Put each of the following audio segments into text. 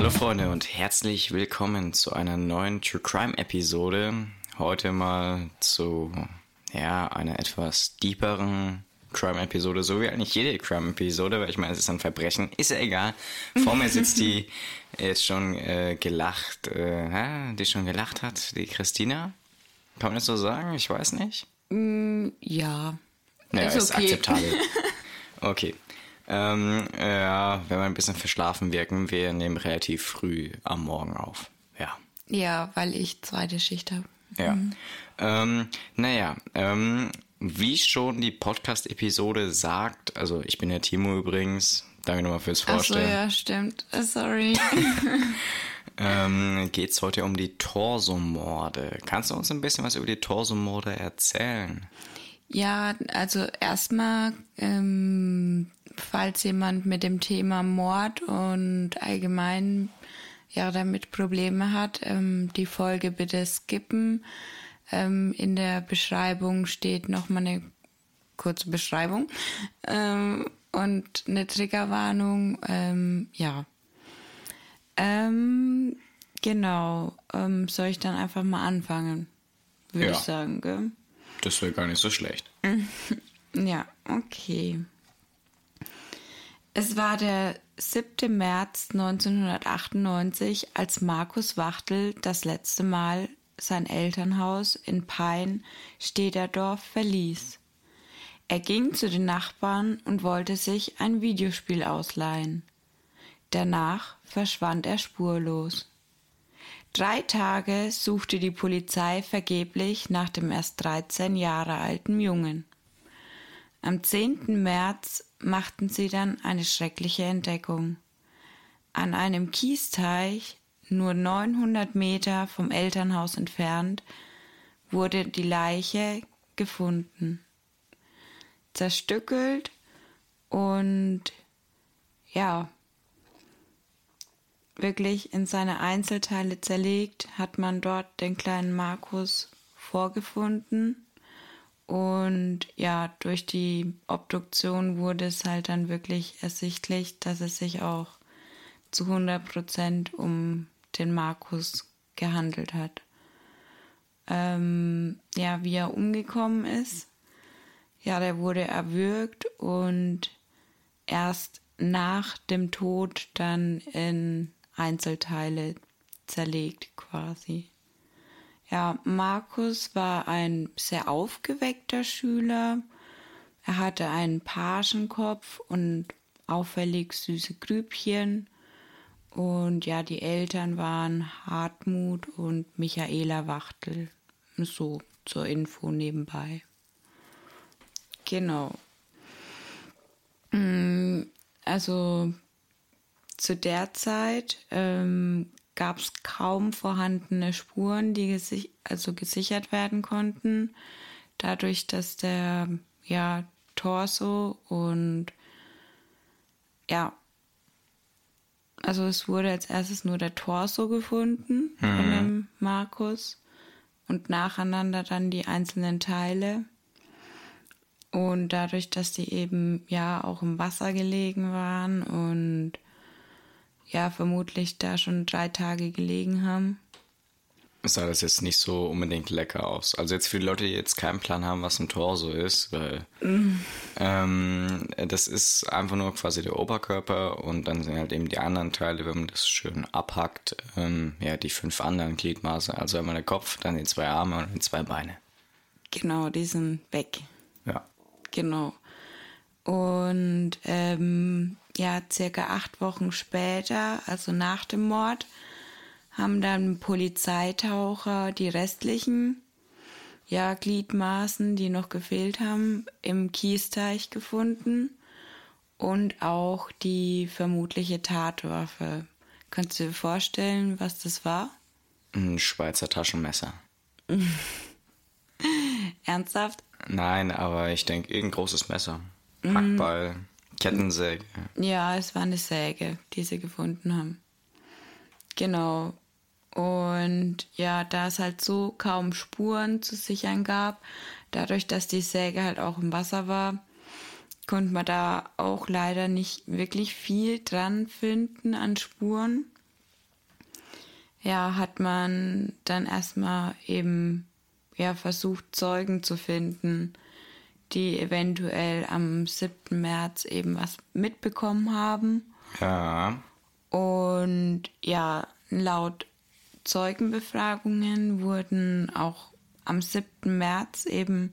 Hallo Freunde und herzlich willkommen zu einer neuen True Crime Episode. Heute mal zu ja, einer etwas deeperen Crime-Episode, so wie eigentlich jede Crime-Episode, weil ich meine, es ist ein Verbrechen, ist ja egal. Vor mir sitzt die jetzt schon äh, gelacht, äh, die schon gelacht hat, die Christina. Kann man das so sagen? Ich weiß nicht. Mm, ja. Naja, ist, ist okay. akzeptabel. Okay. Ähm, ja, wenn wir ein bisschen verschlafen wirken, wir nehmen relativ früh am Morgen auf. Ja. Ja, weil ich zweite Schicht habe. Ja. Ähm, naja, ähm, wie schon die Podcast-Episode sagt, also ich bin der Timo übrigens, danke nochmal fürs Vorstellen, ja, stimmt. Äh, Sorry. ähm, geht es heute um die Torsomorde. Kannst du uns ein bisschen was über die Torsomorde erzählen? ja, also erstmal, ähm, falls jemand mit dem Thema Mord und allgemein ja damit Probleme hat, ähm, die Folge bitte skippen. Ähm, in der Beschreibung steht nochmal eine kurze Beschreibung ähm, und eine Triggerwarnung. Ähm, ja. Ähm, genau. Ähm, soll ich dann einfach mal anfangen? Würde Ja. ich sagen, gell? Das wäre gar nicht so schlecht. Ja, okay. Es war der 7. März 1998, als Markus Wachtel das letzte Mal sein Elternhaus in Pein, Stederdorf, verließ. Er ging zu den Nachbarn und wollte sich ein Videospiel ausleihen. Danach verschwand er spurlos. Drei Tage suchte die Polizei vergeblich nach dem erst 13 Jahre alten Jungen. Am 10. März machten sie dann eine schreckliche Entdeckung. An einem Kiesteich, nur 900 Meter vom Elternhaus entfernt, wurde die Leiche gefunden. Zerstückelt und ja, wirklich in seine Einzelteile zerlegt, hat man dort den kleinen Markus vorgefunden. Und ja, durch die Obduktion wurde es halt dann wirklich ersichtlich, dass es sich auch zu 100 Prozent um den Markus gehandelt hat. Ähm, ja, wie er umgekommen ist. Ja, der wurde erwürgt und erst nach dem Tod dann in Einzelteile zerlegt quasi. Ja, Markus war ein sehr aufgeweckter Schüler. Er hatte einen Pagenkopf und auffällig süße Grübchen. Und ja, die Eltern waren Hartmut und Michaela Wachtel. So zur Info nebenbei. Genau. Mm, Also zu der Zeit ähm, gab es kaum vorhandene Spuren, die gesi also gesichert werden konnten. Dadurch, dass der ja, Torso und ja, also es wurde als erstes nur der Torso gefunden von dem Markus und nacheinander dann die einzelnen Teile. Und dadurch, dass die eben ja auch im Wasser gelegen waren und ja vermutlich da schon drei Tage gelegen haben. Sah das jetzt nicht so unbedingt lecker aus. Also jetzt für die Leute, die jetzt keinen Plan haben, was ein Torso ist, weil ähm, das ist einfach nur quasi der Oberkörper und dann sind halt eben die anderen Teile, wenn man das schön abhackt, ähm, ja, die fünf anderen Gliedmaße. Also einmal der Kopf, dann die zwei Arme und die zwei Beine. Genau, die sind weg. Ja. Genau. Und ähm, ja, circa acht Wochen später, also nach dem Mord, haben dann Polizeitaucher die restlichen ja, Gliedmaßen, die noch gefehlt haben, im Kiesteich gefunden und auch die vermutliche Tatwaffe. Kannst du dir vorstellen, was das war? Ein Schweizer Taschenmesser. Ernsthaft? Nein, aber ich denke, irgendein großes Messer. Hackball, Kettensäge. Ja, es war eine Säge, die sie gefunden haben. Genau. Und ja, da es halt so kaum Spuren zu sichern gab, dadurch, dass die Säge halt auch im Wasser war, konnte man da auch leider nicht wirklich viel dran finden an Spuren. ja, hat man dann erstmal eben ja, versucht, Zeugen zu finden, die eventuell am 7. März eben was mitbekommen haben. Ja. Und ja, laut Zeugenbefragungen wurden auch am 7. März eben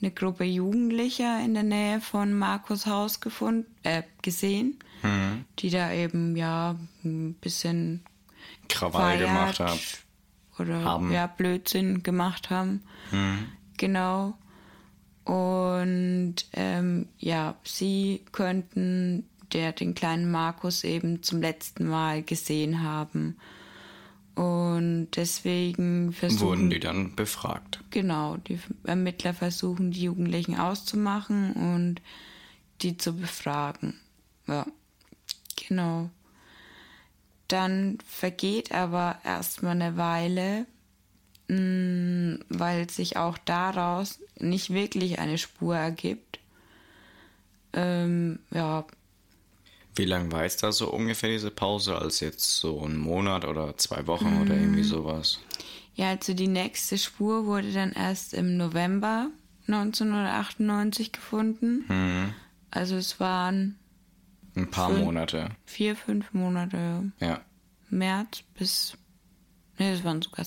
eine Gruppe Jugendlicher in der Nähe von Markus Haus gefunden, äh, gesehen, Mhm. die da eben ja ein bisschen Krawall gemacht hat. oder haben. ja Blödsinn gemacht haben. Mhm. Genau. Und ähm, ja, sie könnten der den kleinen Markus eben zum letzten Mal gesehen haben. Und deswegen versuchen Wurden die dann befragt. genau, die Ermittler versuchen die Jugendlichen auszumachen und die zu befragen. Ja, genau. Dann vergeht aber erstmal eine Weile, weil sich auch daraus nicht wirklich eine Spur ergibt. Ähm, ja, Wie lang war es da so ungefähr diese Pause? Als jetzt so ein Monat oder zwei Wochen oder irgendwie sowas? ja, also die nächste Spur wurde dann erst im November 1998 gefunden. Mhm. Also es waren Ein paar Fünf. Monate. vier, fünf Monate. Ja. März bis. Ne, das waren sogar.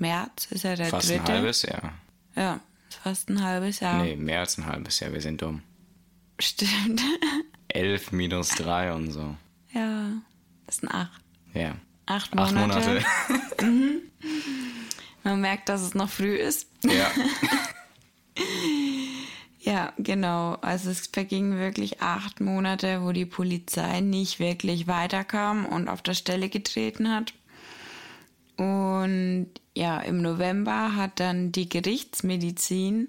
März ist ja der Fast dritte. ein halbes Jahr. Ja, fast ein halbes Jahr. Nee, mehr als ein halbes Jahr. Wir sind dumm. Stimmt. Elf minus drei und so. ja, das sind acht. Ja. Acht Acht Monate. Monate. Man merkt, dass es noch früh ist. ja. Ja, genau. Also es vergingen wirklich acht Monate, wo die Polizei nicht wirklich weiterkam und auf der Stelle getreten hat. Und ja, im November hat dann die Gerichtsmedizin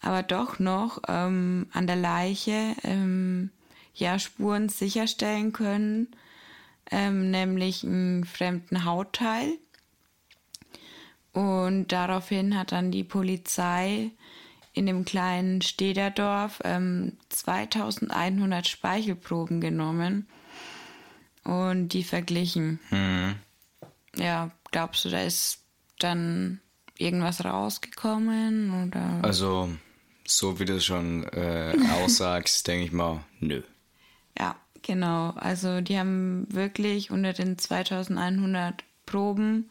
aber doch noch ähm, an der Leiche ähm, ja, Spuren sicherstellen können, ähm, nämlich einen fremden Hautteil. Und daraufhin hat dann die Polizei in dem kleinen Stederdorf ähm, 2100 Speichelproben genommen und die verglichen. Mhm. Ja, glaubst du, da ist dann irgendwas rausgekommen oder? Also, so wie du es schon äh, aussagst, denke ich mal, nö. Ja, genau. Also die haben wirklich unter den 2100 Proben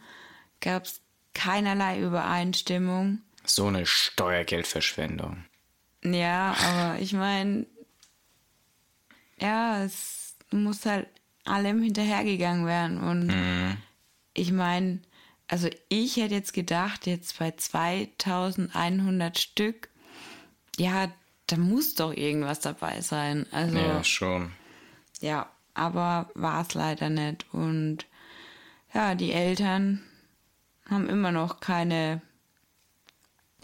gab es keinerlei Übereinstimmung. So eine Steuergeldverschwendung. Ja, aber ich meine, ja, es muss halt allem hinterhergegangen werden. Und Mhm. Ich meine, also ich hätte jetzt gedacht, jetzt bei 2100 Stück, ja, da muss doch irgendwas dabei sein. Also, Ja, schon. ja, aber war es leider nicht. Und ja, die Eltern haben immer noch keine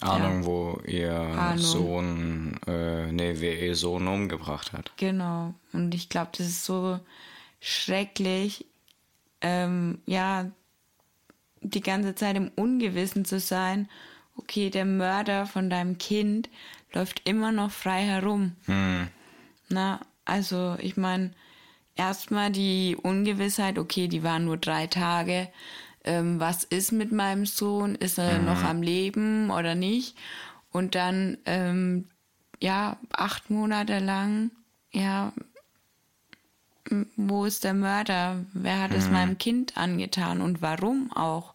Ahnung, wo ihr Ahnung. Sohn, äh, nee, wer ihr Sohn umgebracht hat. Genau. Und ich glaube, das ist so schrecklich, ähm, ja, die ganze Zeit im Ungewissen zu sein. Okay, der Mörder von deinem Kind läuft immer noch frei herum. Hm. Na, also ich meine, erstmal die Ungewissheit, okay, die waren nur drei Tage. Ähm, was ist mit meinem Sohn? Ist er noch am Leben oder nicht? Und dann, ähm, ja, acht Monate lang, ja, wo ist der Mörder? Wer hat es meinem Kind angetan und warum auch?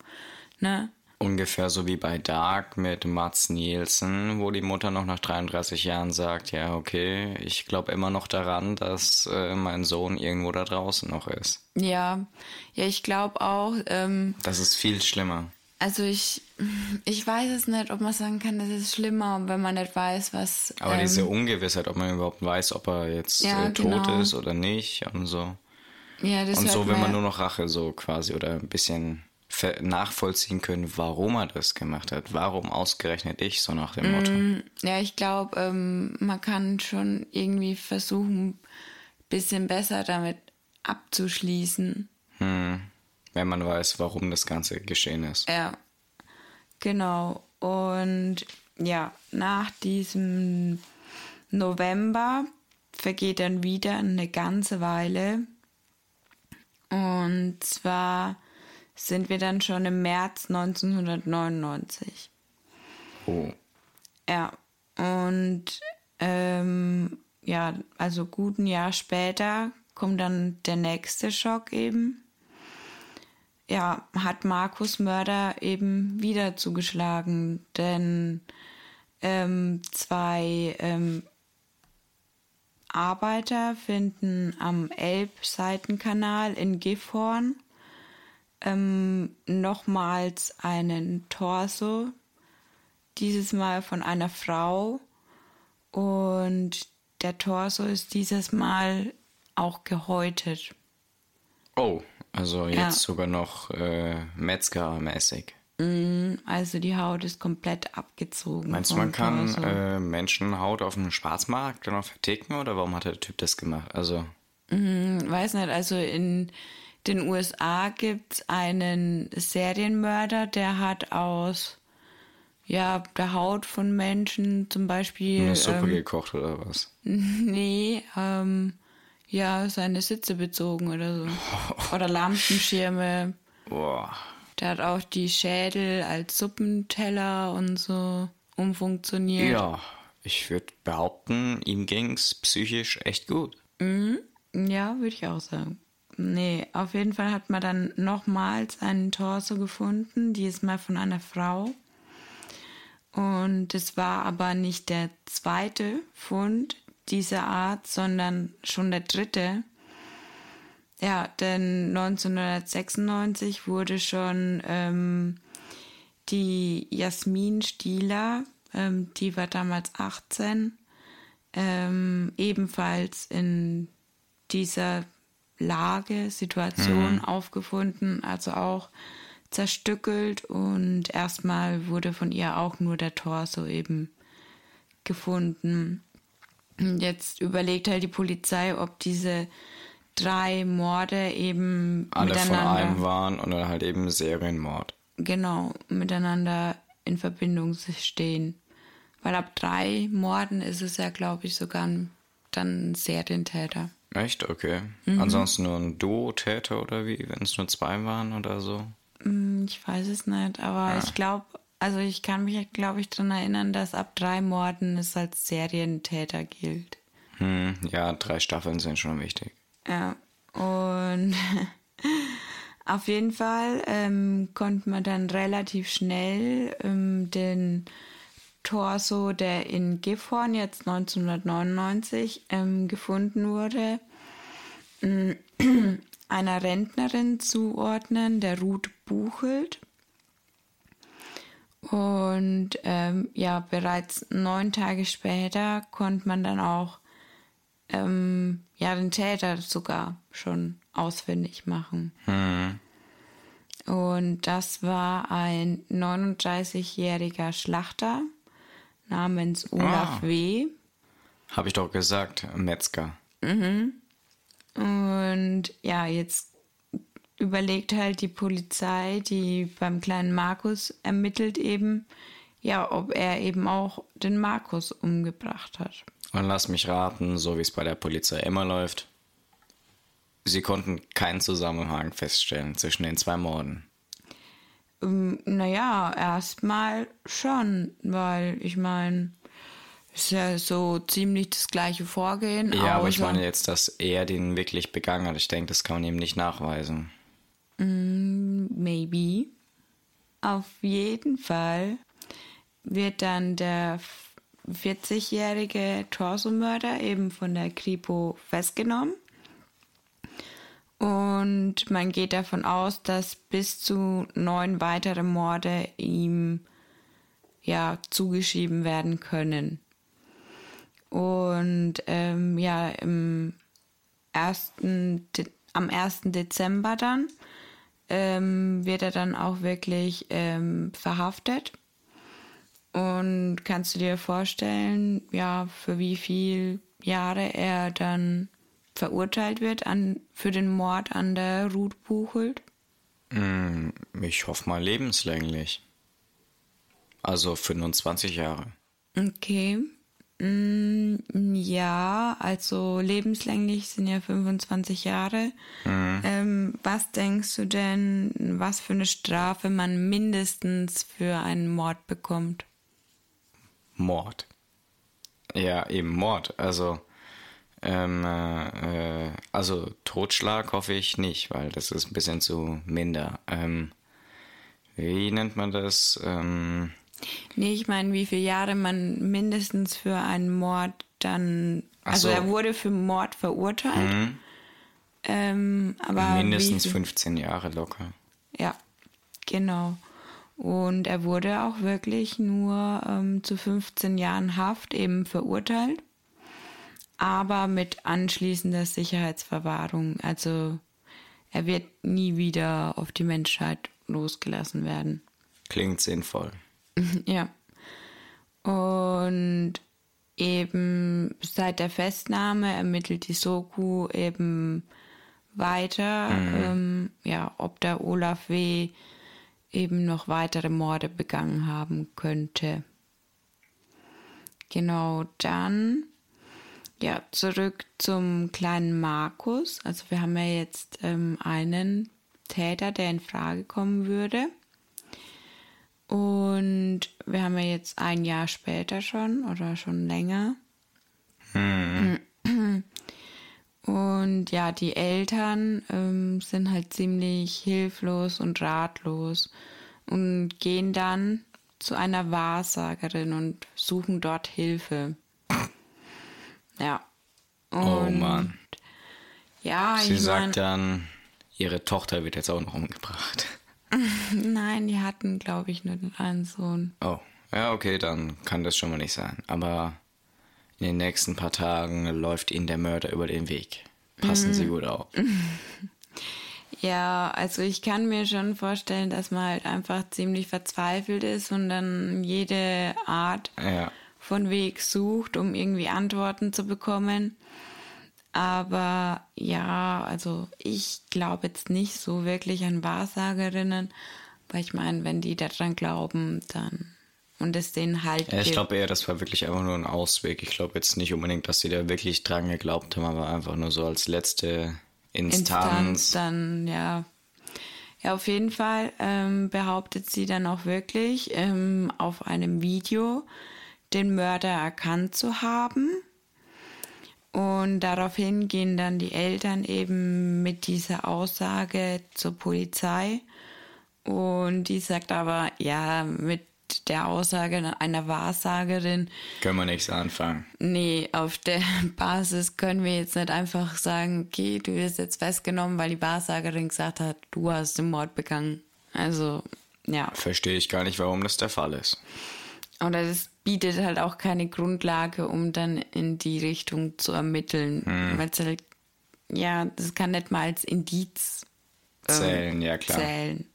Ne? Ungefähr so wie bei Dark mit Mats Nielsen, wo die Mutter noch nach 33 Jahren sagt, ja, okay, ich glaube immer noch daran, dass äh, mein Sohn irgendwo da draußen noch ist. Ja, ja, ich glaube auch, ähm, Das ist viel schlimmer. Also ich, ich weiß es nicht, ob man sagen kann, das ist schlimmer, wenn man nicht weiß, was. Aber ähm, diese Ungewissheit, ob man überhaupt weiß, ob er jetzt Ja, äh, tot genau. ist oder nicht und so. ja, das Und so will man nur noch Rache so quasi oder ein bisschen nachvollziehen können, warum er das gemacht hat. Warum ausgerechnet ich, so nach dem Motto. Ja, ich glaube, ähm, man kann schon irgendwie versuchen, ein bisschen besser damit abzuschließen. Hm. Wenn man weiß, warum das Ganze geschehen ist. Ja, genau. Und ja, nach diesem November vergeht dann wieder eine ganze Weile. Und zwar sind wir dann schon im März 1999. Oh. Ja, und ähm, ja, also gut ein Jahr später kommt dann der nächste Schock eben. Ja, hat Markus Mörder eben wieder zugeschlagen, denn ähm, zwei ähm, Arbeiter finden am Elbseitenkanal in Gifhorn ähm, nochmals einen Torso, dieses Mal von einer Frau. Und der Torso ist dieses Mal auch gehäutet. Oh, also jetzt Ja. sogar noch äh, Metzger-mäßig. Also die Haut ist komplett abgezogen. Meinst du, man kann Torso. äh, Menschenhaut auf dem Schwarzmarkt dann noch verticken oder warum hat der Typ das gemacht? Also, Hm, weiß nicht, also in den USA gibt es einen Serienmörder, der hat aus ja, der Haut von Menschen zum Beispiel. eine Suppe ähm, gekocht oder was? Nee, ähm, ja, seine Sitze bezogen oder so. Oder Lampenschirme. Boah. Der hat auch die Schädel als Suppenteller und so umfunktioniert. Ja, ich würde behaupten, ihm ging's psychisch echt gut. Ja, würde ich auch sagen. Nee, auf jeden Fall hat man dann nochmals einen Torso gefunden, diesmal von einer Frau. Und es war aber nicht der zweite Fund dieser Art, sondern schon der dritte. Ja, denn 1996 wurde schon ähm, die Jasmin Stieler, ähm, die war damals 18, ähm, ebenfalls in dieser Lage, Situation aufgefunden, also auch zerstückelt und erstmal wurde von ihr auch nur der Torso eben gefunden. Jetzt überlegt halt die Polizei, ob diese drei Morde eben Alle von einem waren und dann halt eben Serienmord. genau miteinander in Verbindung stehen. Weil ab drei Morden ist es ja, glaube ich, sogar ein, dann ein Serientäter. Echt? Okay. Mhm. Ansonsten nur ein Duo-Täter oder wie, wenn es nur zwei waren oder so? Hm, Ich weiß es nicht, aber ich glaube, also ich kann mich, glaube ich, daran erinnern, dass ab drei Morden es als Serientäter gilt. Hm, ja, drei Staffeln sind schon wichtig. Ja, und auf jeden Fall ähm, konnte man dann relativ schnell ähm, den Torso, der in Gifhorn jetzt 1999 ähm, gefunden wurde, ähm, einer Rentnerin zuordnen, der Ruth Buchelt. Und ähm, ja, bereits neun Tage später konnte man dann auch ähm, ja, den Täter sogar schon ausfindig machen. Und das war ein 39-jähriger Schlachter namens Olaf Ah. W. Hab ich doch gesagt, Metzger. Und ja, jetzt überlegt halt die Polizei, die beim kleinen Markus ermittelt eben, ja, ob er eben auch den Markus umgebracht hat. Und lass mich raten, so wie es bei der Polizei immer läuft. Sie konnten keinen Zusammenhang feststellen zwischen den zwei Morden. Ähm, naja, erstmal schon, weil ich meine, ist ja so ziemlich das gleiche Vorgehen. Ja, aber ich meine jetzt, dass er den wirklich begangen hat. Ich denke, das kann man ihm nicht nachweisen. Maybe. Auf jeden Fall wird dann der 40-jährige Torsomörder eben von der Kripo festgenommen. Und man geht davon aus, dass bis zu neun weitere Morde ihm ja zugeschrieben werden können. Und ähm, ja, im ersten, am 1. Dezember dann ähm, wird er dann auch wirklich ähm, verhaftet. Und kannst du dir vorstellen, ja, für wie viel Jahre er dann verurteilt wird an, für den Mord an der Ruth Buchelt? Hm, ich hoffe mal lebenslänglich. Also 25 Jahre. Okay. Mm, ja, also lebenslänglich sind ja 25 Jahre. Mhm. Ähm, was denkst du denn, was für eine Strafe man mindestens für einen Mord bekommt? Mord. Ja, eben Mord. Also, ähm, äh, also Totschlag hoffe ich nicht, weil das ist ein bisschen zu minder. Ähm, wie nennt man das? Ähm, Nee, ich meine, wie viele Jahre man mindestens für einen Mord dann. Ach Also so. er wurde für Mord verurteilt. Ähm, aber mindestens wie viel, 15 Jahre locker. Ja, genau. Und er wurde auch wirklich nur ähm, zu 15 Jahren Haft eben verurteilt, aber mit anschließender Sicherheitsverwahrung. Also er wird nie wieder auf die Menschheit losgelassen werden. Klingt sinnvoll. Ja. Und eben seit der Festnahme ermittelt die Soku eben weiter, ähm, ja, ob der Olaf W. eben noch weitere Morde begangen haben könnte. Genau, dann ja, zurück zum kleinen Markus. Also wir haben ja jetzt ähm, einen Täter, der in Frage kommen würde. Und wir haben ja jetzt ein Jahr später schon oder schon länger. Und ja, die Eltern ähm, sind halt ziemlich hilflos und ratlos und gehen dann zu einer Wahrsagerin und suchen dort Hilfe. Ja. Und, Oh Mann. Ja, Sie ich mein, sagt dann, ihre Tochter wird jetzt auch noch umgebracht. nein, die hatten, glaube ich, nur einen Sohn. Oh, ja, okay, dann kann das schon mal nicht sein. Aber in den nächsten paar Tagen läuft ihnen der Mörder über den Weg. Passen Sie gut auf. Ja, also ich kann mir schon vorstellen, dass man halt einfach ziemlich verzweifelt ist und dann jede Art Ja. von Weg sucht, um irgendwie Antworten zu bekommen. Aber ja, also ich glaube jetzt nicht so wirklich an Wahrsagerinnen, weil ich meine, wenn die daran glauben, dann und es denen halt Ja, ich glaube eher, das war wirklich einfach nur ein Ausweg. Ich glaube jetzt nicht unbedingt, dass sie da wirklich dran geglaubt haben, aber einfach nur so als letzte Instanz. Instanz dann, ja. Ja, auf jeden Fall ähm, behauptet sie dann auch wirklich ähm, auf einem Video den Mörder erkannt zu haben. Und daraufhin gehen dann die Eltern eben mit dieser Aussage zur Polizei. Und die sagt aber, ja, mit der Aussage einer Wahrsagerin Können wir nichts anfangen. Nee, auf der Basis können wir jetzt nicht einfach sagen, okay, du wirst jetzt festgenommen, weil die Wahrsagerin gesagt hat, du hast den Mord begangen. Also, ja. Verstehe ich gar nicht, warum das der Fall ist. Oder das bietet halt auch keine Grundlage, um dann in die Richtung zu ermitteln. Weil es halt, ja, das kann nicht mal als Indiz Zählen, ja klar. zählen.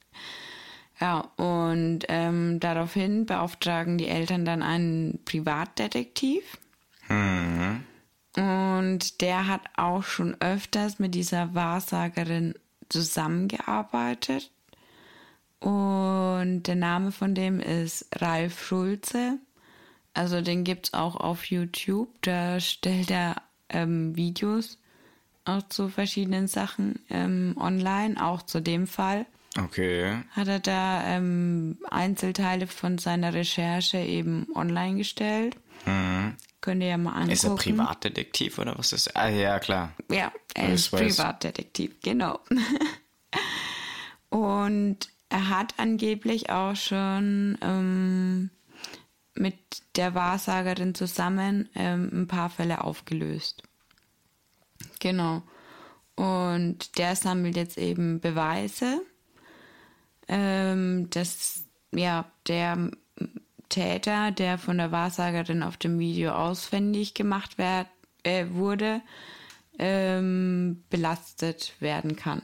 Ja, und ähm, daraufhin beauftragen die Eltern dann einen Privatdetektiv. Und der hat auch schon öfters mit dieser Wahrsagerin zusammengearbeitet. Und der Name von dem ist Ralf Schulze. Also den gibt's auch auf YouTube. Da stellt er ähm, Videos auch zu verschiedenen Sachen ähm, online, auch zu dem Fall Okay. hat er da ähm, Einzelteile von seiner Recherche eben online gestellt. Könnt ihr ja mal angucken. Ist er Privatdetektiv oder was ist er? Ah, ja, klar. Ja, er ist weiß. Privatdetektiv, genau. Und er hat angeblich auch schon ähm, mit der Wahrsagerin zusammen ähm, ein paar Fälle aufgelöst. Genau. Und der sammelt jetzt eben Beweise, ähm, dass ja der Täter, der von der Wahrsagerin auf dem Video ausfindig gemacht werd, äh, wurde, ähm, belastet werden kann.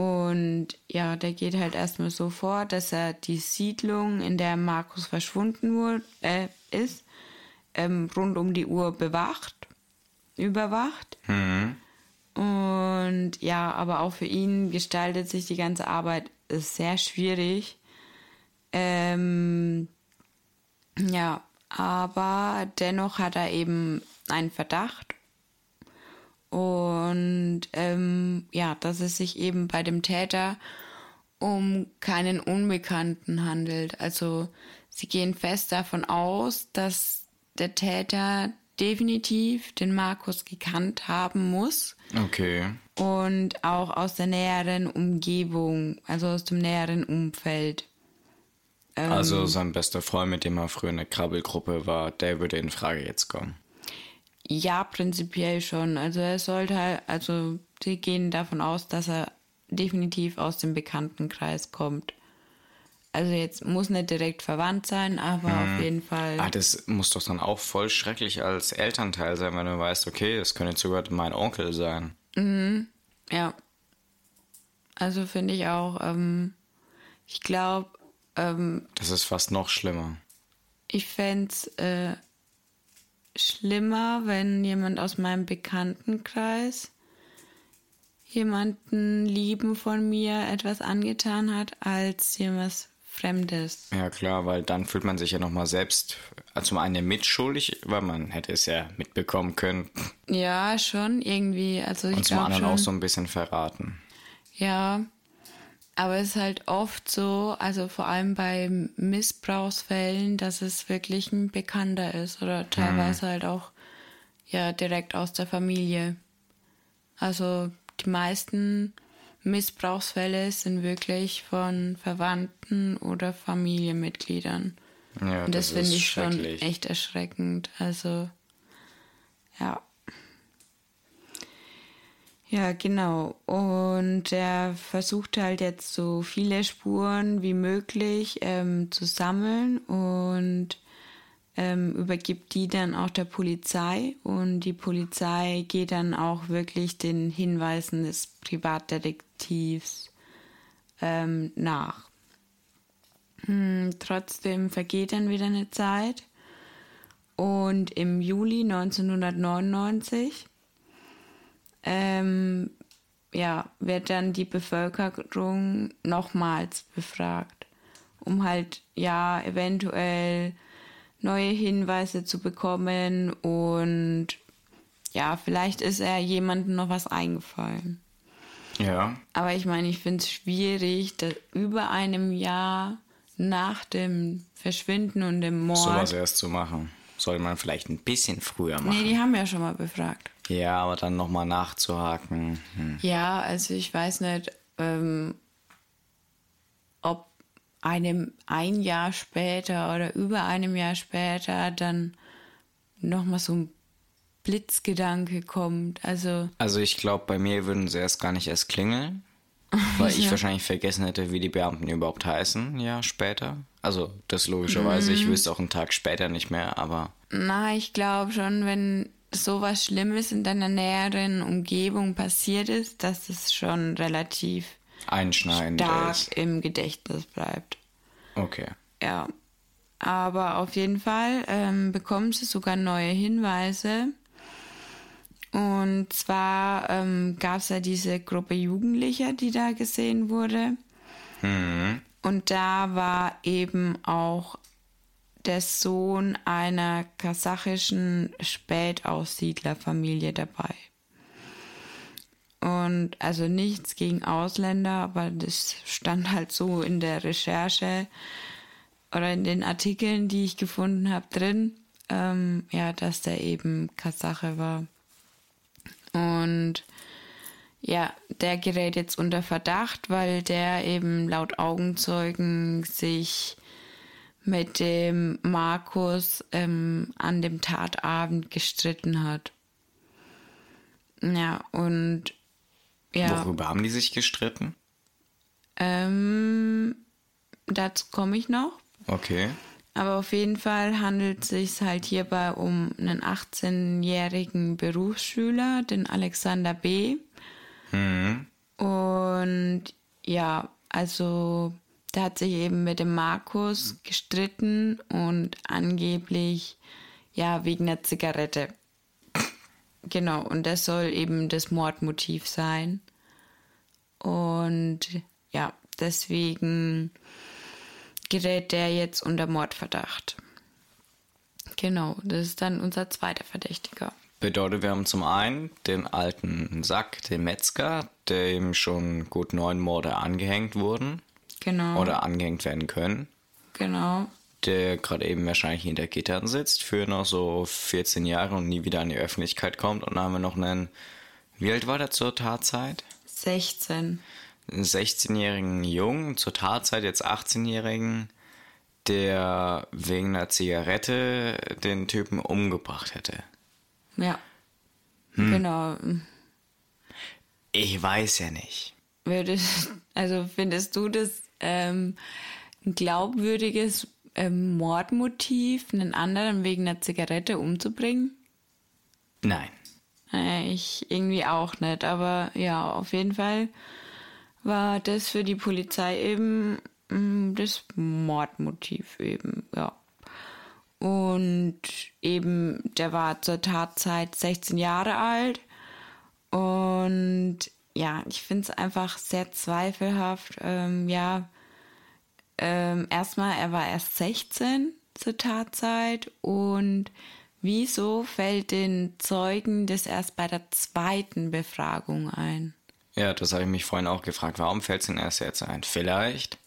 Und ja, der geht halt erstmal so vor, dass er die Siedlung, in der Markus verschwunden wurde, äh, ist, ähm, rund um die Uhr bewacht, überwacht. Und ja, aber auch für ihn gestaltet sich die ganze Arbeit sehr schwierig. Ähm, ja, aber dennoch hat er eben einen Verdacht. Und ähm, ja, dass es sich eben bei dem Täter um keinen Unbekannten handelt. Also sie gehen fest davon aus, dass der Täter definitiv den Markus gekannt haben muss. Okay. Und auch aus der näheren Umgebung, also aus dem näheren Umfeld. Ähm, also sein bester Freund, mit dem er früher in der Krabbelgruppe war, der würde in Frage jetzt kommen. Ja, prinzipiell schon. Also er sollte halt, also sie gehen davon aus, dass er definitiv aus dem Bekanntenkreis kommt. Also jetzt muss nicht direkt verwandt sein, aber hm. auf jeden Fall. Ah, das muss doch dann auch voll schrecklich als Elternteil sein, wenn du weißt, okay, das könnte sogar mein Onkel sein. Mhm. Ja. Also finde ich auch, ähm, ich glaube, ähm, das ist fast noch schlimmer. Ich fände es äh, schlimmer, wenn jemand aus meinem Bekanntenkreis jemanden lieben von mir etwas angetan hat, als jemand Fremdes. Ja klar, weil dann fühlt man sich ja nochmal selbst also zum einen mitschuldig, weil man hätte es ja mitbekommen können. Ja, schon irgendwie. Also ich Und zum anderen schon, auch so ein bisschen verraten. Ja, aber es ist halt oft so, also vor allem bei Missbrauchsfällen, dass es wirklich ein Bekannter ist oder teilweise mhm. halt auch ja direkt aus der Familie. Also die meisten Missbrauchsfälle sind wirklich von Verwandten oder Familienmitgliedern. Ja, Und das, das finde ich schon echt erschreckend. Also, ja. Ja, genau. Und er versucht halt jetzt so viele Spuren wie möglich ähm, zu sammeln und ähm, übergibt die dann auch der Polizei und die Polizei geht dann auch wirklich den Hinweisen des Privatdetektivs ähm, nach. Hm, trotzdem vergeht dann wieder eine Zeit und im Juli 1999 ähm, ja, wird dann die Bevölkerung nochmals befragt, um halt ja eventuell neue Hinweise zu bekommen und ja, vielleicht ist er jemandem noch was eingefallen. Ja. Aber ich meine, ich finde es schwierig, dass über einem Jahr nach dem Verschwinden und dem Mord. Sowas erst zu machen. Sollte man vielleicht ein bisschen früher machen. Nee, die haben ja schon mal befragt. Ja, aber dann nochmal nachzuhaken. Hm. Ja, also ich weiß nicht, ähm, ob einem ein Jahr später oder über einem Jahr später dann nochmal so ein Blitzgedanke kommt. Also, also ich glaube, bei mir würden sie erst gar nicht erst klingeln, weil ich wahrscheinlich vergessen hätte, wie die Beamten überhaupt heißen, ja, später. Also das logischerweise, mhm. ich wüsste auch einen Tag später nicht mehr, aber. Na, ich glaube schon, wenn sowas Schlimmes in deiner näheren Umgebung passiert ist, dass es schon relativ einschneidend stark ist. im Gedächtnis bleibt. Okay. Ja. Aber auf jeden Fall ähm, bekommen sie sogar neue Hinweise. Und zwar ähm, gab es ja diese Gruppe Jugendlicher, die da gesehen wurde. Mhm. Und da war eben auch der Sohn einer kasachischen Spätaussiedlerfamilie dabei. Und also nichts gegen Ausländer, aber das stand halt so in der Recherche oder in den Artikeln, die ich gefunden habe, drin, ähm, ja, dass der eben Kasache war. Und ja, der gerät jetzt unter Verdacht, weil der eben laut Augenzeugen sich mit dem Markus ähm, an dem Tatabend gestritten hat. Ja, und ja. Worüber haben die sich gestritten? Ähm, dazu komme ich noch. Okay. Aber auf jeden Fall handelt es sich halt hierbei um einen 18-jährigen Berufsschüler, den Alexander B. Mhm. Und ja, also der hat sich eben mit dem Markus gestritten und angeblich ja wegen der Zigarette. Genau, und das soll eben das Mordmotiv sein. Und ja, deswegen gerät der jetzt unter Mordverdacht. Genau, das ist dann unser zweiter Verdächtiger. Bedeutet, wir haben zum einen den alten Sack, den Metzger, dem schon gut neun Morde angehängt wurden Genau. oder angehängt werden können, Genau. der gerade eben wahrscheinlich hinter Gittern sitzt für noch so 14 Jahre und nie wieder an die Öffentlichkeit kommt. Und dann haben wir noch einen, wie alt war der zur Tatzeit? 16. Einen 16-jährigen Jungen, zur Tatzeit jetzt 18-jährigen, der wegen einer Zigarette den Typen umgebracht hätte. Ja. Hm. Genau. Ich weiß ja nicht. Würdest, also findest du das ähm, ein glaubwürdiges ähm, Mordmotiv, einen anderen wegen einer Zigarette umzubringen? Nein. Äh, ich irgendwie auch nicht, aber ja, auf jeden Fall war das für die Polizei eben mh, das Mordmotiv eben, ja. Und eben, der war zur Tatzeit 16 Jahre alt. Und ja, ich finde es einfach sehr zweifelhaft. Ähm, ja, ähm, erstmal, er war erst 16 zur Tatzeit. Und wieso fällt den Zeugen das erst bei der zweiten Befragung ein? Ja, das habe ich mich vorhin auch gefragt. Warum fällt es denn erst jetzt ein? Vielleicht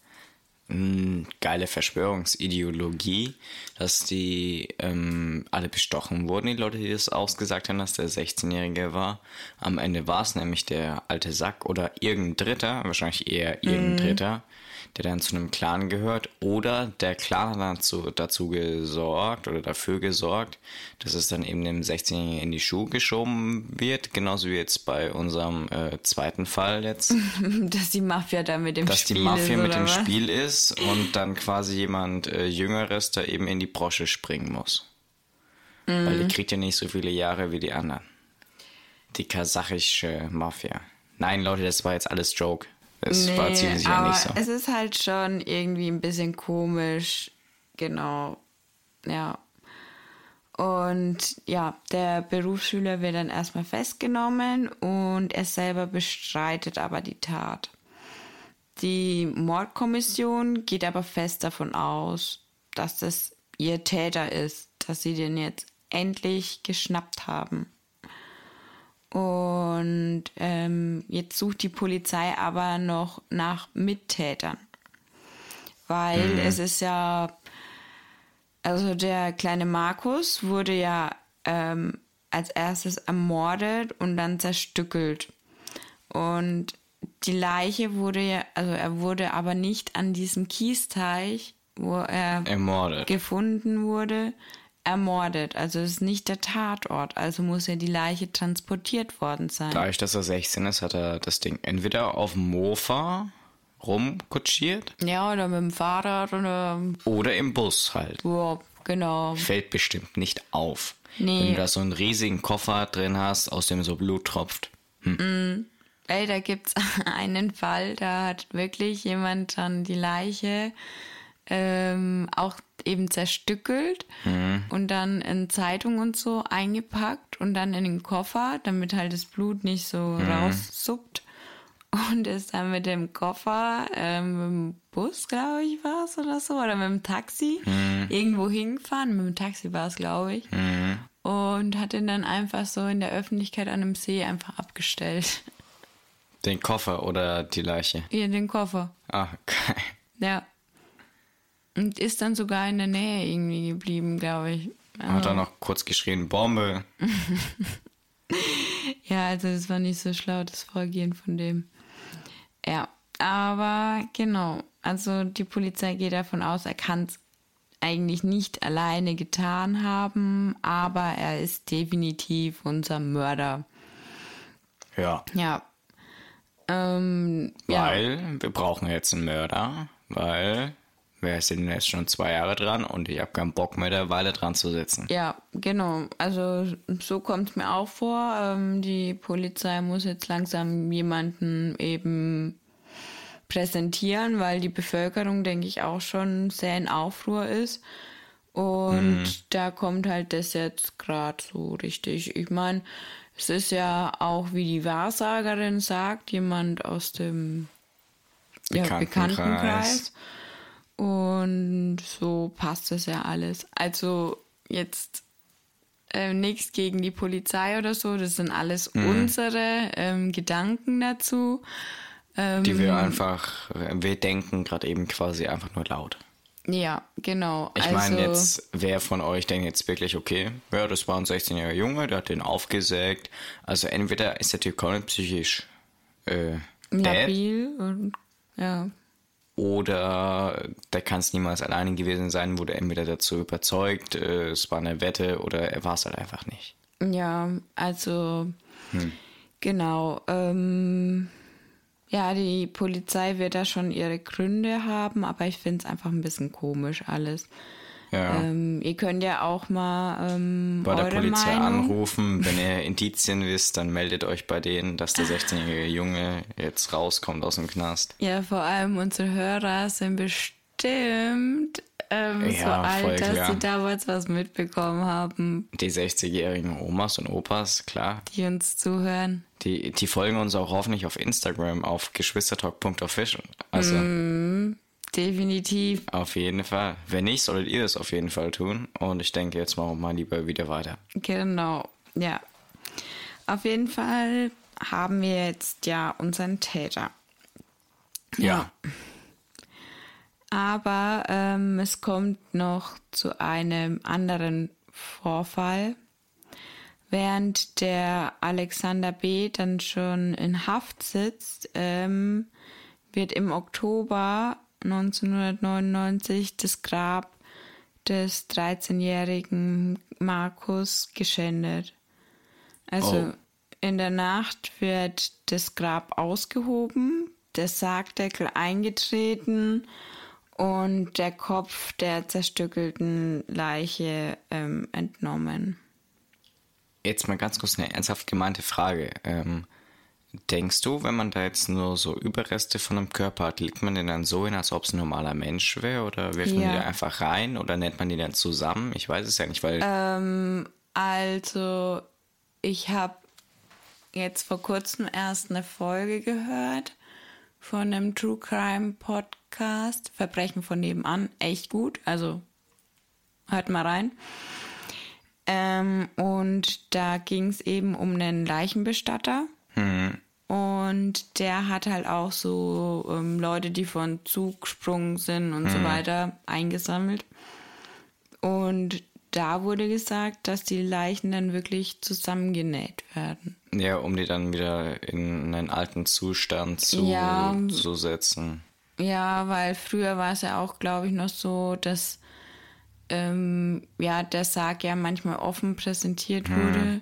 eine geile Verschwörungsideologie, dass die ähm, alle bestochen wurden, die Leute, die das ausgesagt haben, dass der 16-Jährige war. Am Ende war es nämlich der alte Sack oder irgendein Dritter, wahrscheinlich eher irgendein Dritter, der dann zu einem Clan gehört. Oder der Clan hat dazu, dazu gesorgt oder dafür gesorgt, dass es dann eben dem 16-Jährigen in die Schuhe geschoben wird. Genauso wie jetzt bei unserem äh, zweiten Fall jetzt. Dass die Mafia da mit dem dass Spiel die Mafia ist, mit dem was? Spiel ist und dann quasi jemand äh, Jüngeres da eben in die Brosche springen muss. Weil Mhm. die kriegt ja nicht so viele Jahre wie die anderen. Die kasachische Mafia. Nein, Leute, das war jetzt alles Joke. War Nee, ziemlich sicher aber nicht so. es ist halt schon irgendwie ein bisschen komisch. Genau. Ja. Und ja, der Berufsschüler wird dann erstmal festgenommen und er selber bestreitet aber die Tat. Die Mordkommission geht aber fest davon aus, dass das ihr Täter ist, dass sie den jetzt endlich geschnappt haben. Und ähm, jetzt sucht die Polizei aber noch nach Mittätern. Weil es ist ja, also der kleine Markus wurde ja ähm, als erstes ermordet und dann zerstückelt. Und die Leiche wurde ja, also er wurde aber nicht an diesem Kiesteich, wo er Ermordet. gefunden wurde, ermordet. Also es ist nicht der Tatort. Also muss ja die Leiche transportiert worden sein. Dadurch, dass er 16 ist, hat er das Ding entweder auf dem Mofa rumkutschiert Ja, oder mit dem Fahrrad oder. oder im Bus halt. Ja, genau. Fällt bestimmt nicht auf. Nee. Wenn du da so einen riesigen Koffer drin hast, aus dem so Blut tropft. Ey, da gibt's einen Fall, da hat wirklich jemand dann die Leiche ähm, auch eben zerstückelt und dann in Zeitung und so eingepackt und dann in den Koffer, damit halt das Blut nicht so raussuppt. Und ist dann mit dem Koffer, ähm, mit dem Bus, glaube ich, war es oder so, oder mit dem Taxi irgendwo hingefahren. Mit dem Taxi war es, glaube ich. Und hat ihn dann einfach so in der Öffentlichkeit an einem See einfach abgestellt. Den Koffer oder die Leiche. Hier den Koffer. Ah, geil. Ja. Und ist dann sogar in der Nähe irgendwie geblieben, glaube ich. Hat er noch kurz geschrien, Bombe. Ja, also das war nicht so schlau, das Vorgehen von dem. Ja, aber genau. Also die Polizei geht davon aus, er kann es eigentlich nicht alleine getan haben, aber er ist definitiv unser Mörder. Ja. Ja. Ähm, ja. Weil wir brauchen jetzt einen Mörder, weil wir sind jetzt schon zwei Jahre dran und ich habe keinen Bock mehr, der Weile dran zu sitzen. Ja, genau. Also so kommt es mir auch vor. Ähm, die Polizei muss jetzt langsam jemanden eben präsentieren, weil die Bevölkerung, denke ich, auch schon sehr in Aufruhr ist. Und da kommt halt das jetzt gerade so richtig. Ich meine, es ist ja auch, wie die Wahrsagerin sagt, jemand aus dem ja, Bekanntenkreis. Bekanntenkreis. Und so passt das ja alles. Also jetzt äh, nichts gegen die Polizei oder so. Das sind alles Mhm. unsere ähm, Gedanken dazu. Ähm, Die wir einfach, wir denken gerade eben quasi einfach nur laut. ja, genau. Ich also, meine jetzt, wer von euch denkt jetzt wirklich, okay, ja, das war ein 16-jähriger Junge, der hat den aufgesägt. Also entweder ist der Typ komplett psychisch äh, labil und ja. Oder der kann es niemals alleine gewesen sein, wurde entweder dazu überzeugt, äh, es war eine Wette oder er war es halt einfach nicht. Ja, also Hm. genau. Ähm, ja, die Polizei wird da schon ihre Gründe haben, aber ich finde es einfach ein bisschen komisch alles. Ja. Ähm, ihr könnt ja auch mal ähm, bei der Polizei Meinung. anrufen, wenn ihr Indizien wisst, dann meldet euch bei denen, dass der 16-jährige Junge jetzt rauskommt aus dem Knast. Ja, vor allem unsere Hörer sind bestimmt ähm, so Ja, voll alt, dass klar. sie damals was mitbekommen haben, Die 60-jährigen Omas und Opas, klar, die uns zuhören. Die, die folgen uns auch hoffentlich auf Instagram auf geschwistertalk.official. Also Definitiv. auf jeden Fall. Wenn nicht, solltet ihr das auf jeden Fall tun. Und ich denke, jetzt machen wir mal lieber wieder weiter. Genau, ja. Auf jeden Fall haben wir jetzt ja unseren Täter. Ja. Aber ähm, es kommt noch zu einem anderen Vorfall. Während der Alexander B. dann schon in Haft sitzt, ähm, wird im Oktober 1999 das Grab des 13-jährigen Markus geschändet. Also Oh. in der Nacht wird das Grab ausgehoben, der Sargdeckel eingetreten und der Kopf der zerstückelten Leiche ähm, entnommen. Jetzt mal ganz kurz eine ernsthaft gemeinte Frage. Ähm, denkst du, wenn man da jetzt nur so Überreste von einem Körper hat, legt man den dann so hin, als ob es ein normaler Mensch wäre? Oder wirft man Ja. die da einfach rein? Oder nennt man die dann zusammen? Ich weiß es ja nicht, weil Ähm, also, ich habe jetzt vor kurzem erst eine Folge gehört von einem True Crime Podcast, Verbrechen von nebenan, echt gut, also hört mal rein. Ähm, und da ging es eben um einen Leichenbestatter. Und der hat halt auch so ähm, Leute, die von Zug gesprungen sind und so weiter, eingesammelt. Und da wurde gesagt, dass die Leichen dann wirklich zusammengenäht werden. ja, um die dann wieder in einen alten Zustand zu, Ja. zu setzen. Ja, weil früher war es ja auch, glaube ich, noch so, dass ähm, ja der Sarg ja manchmal offen präsentiert wurde,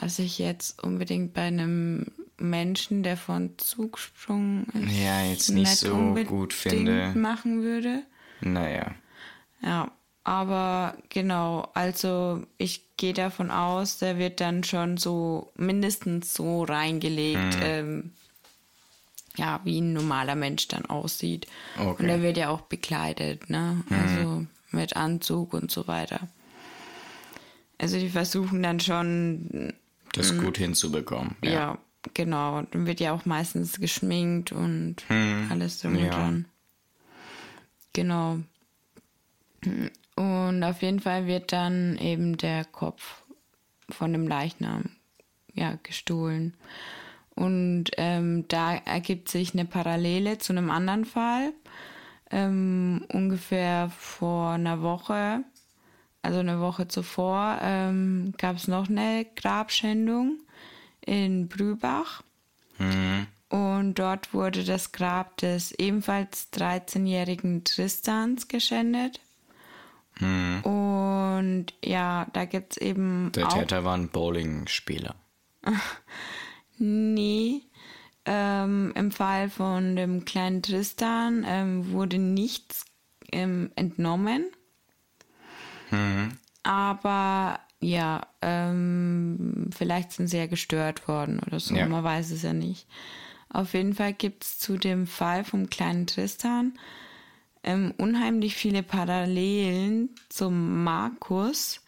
was ich jetzt unbedingt bei einem Menschen, der von Zug gesprungen ist, Ja, jetzt nicht so gut finde. machen würde. Naja. Ja, aber genau, also ich gehe davon aus, der wird dann schon so mindestens so reingelegt, Hm. ähm, ja, wie ein normaler Mensch dann aussieht. Okay. Und er wird ja auch bekleidet, ne? Also mit Anzug und so weiter. Also die versuchen dann schon, Das gut hinzubekommen. Mhm. ja, genau, dann wird ja auch meistens geschminkt und alles drum Hm. Ja. dran. Genau. Und auf jeden Fall wird dann eben der Kopf von dem Leichnam ja, gestohlen. Und ähm, da ergibt sich eine Parallele zu einem anderen Fall. Ähm, ungefähr vor einer Woche, also eine Woche zuvor, ähm, gab es noch eine Grabschändung in Brübach. Und dort wurde das Grab des ebenfalls 13-jährigen Tristans geschändet. Und ja, da gibt es eben Der Täter war ein Bowling-Spieler. Nee. Ähm, Im Fall von dem kleinen Tristan ähm, wurde nichts ähm, entnommen. Aber ja, ähm, vielleicht sind sie ja gestört worden oder so. Ja. Man weiß es ja nicht. Auf jeden Fall gibt es zu dem Fall vom kleinen Tristan ähm, unheimlich viele Parallelen zum Markus.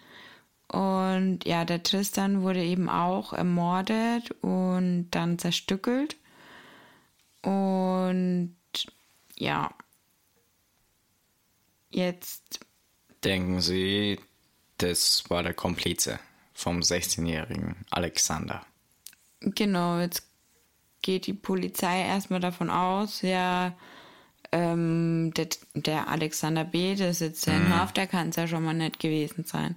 Und ja, der Tristan wurde eben auch ermordet und dann zerstückelt. Und ja, jetzt, Denken Sie, das war der Komplize vom 16-jährigen Alexander. Genau, jetzt geht die Polizei erstmal davon aus, ja, ähm, der, der, Alexander B., der sitzt ja in mhm. Haft, der kann es ja schon mal nicht gewesen sein.